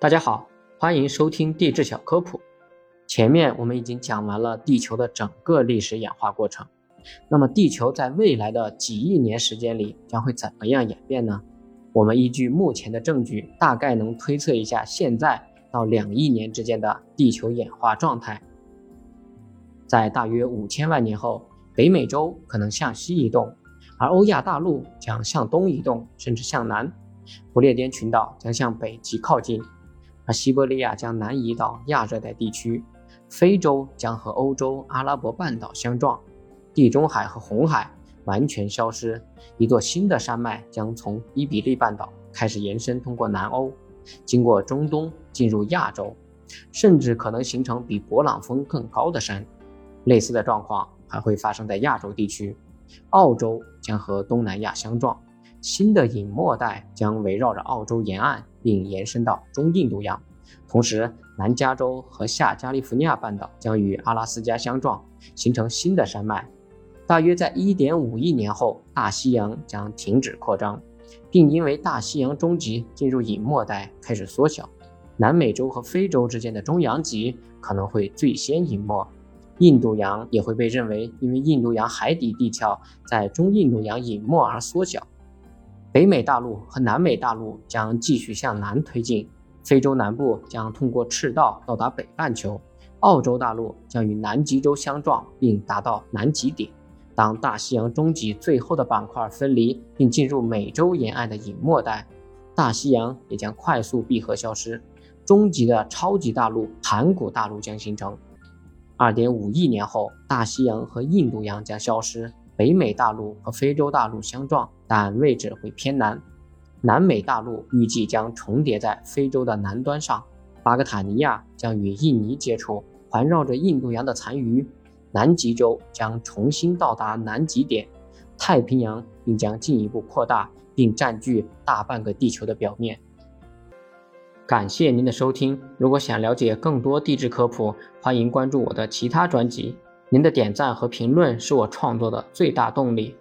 大家好，欢迎收听地质小科普。前面我们已经讲完了地球的整个历史演化过程，那么地球在未来的几亿年时间里将会怎么样演变呢？我们依据目前的证据，大概能推测一下现在到两亿年之间的地球演化状态。在大约五千万年后，北美洲可能向西移动，而欧亚大陆将向东移动，甚至向南；不列颠群岛将向北极靠近。而西伯利亚将南移到亚热带地区，非洲将和欧洲阿拉伯半岛相撞，地中海和红海完全消失，一座新的山脉将从伊比利半岛开始延伸，通过南欧，经过中东进入亚洲，甚至可能形成比勃朗峰更高的山。类似的状况还会发生在亚洲地区，澳洲将和东南亚相撞，新的隐没带将围绕着澳洲沿岸。并延伸到中印度洋，同时南加州和下加利福尼亚半岛将与阿拉斯加相撞，形成新的山脉。大约在1.5亿年后，大西洋将停止扩张，并因为大西洋中极进入隐没带开始缩小。南美洲和非洲之间的中洋极可能会最先隐没，印度洋也会被认为因为印度洋海底地壳在中印度洋隐没而缩小。北美大陆和南美大陆将继续向南推进，非洲南部将通过赤道到达北半球，澳洲大陆将与南极洲相撞并达到南极点。当大西洋中极最后的板块分离并进入美洲沿岸的隐没带，大西洋也将快速闭合消失，终极的超级大陆盘古大陆将形成。二点五亿年后，大西洋和印度洋将消失。北美大陆和非洲大陆相撞，但位置会偏南。南美大陆预计将重叠在非洲的南端上。巴格塔尼亚将与印尼接触，环绕着印度洋的残余。南极洲将重新到达南极点。太平洋并将进一步扩大，并占据大半个地球的表面。感谢您的收听。如果想了解更多地质科普，欢迎关注我的其他专辑。您的点赞和评论是我创作的最大动力。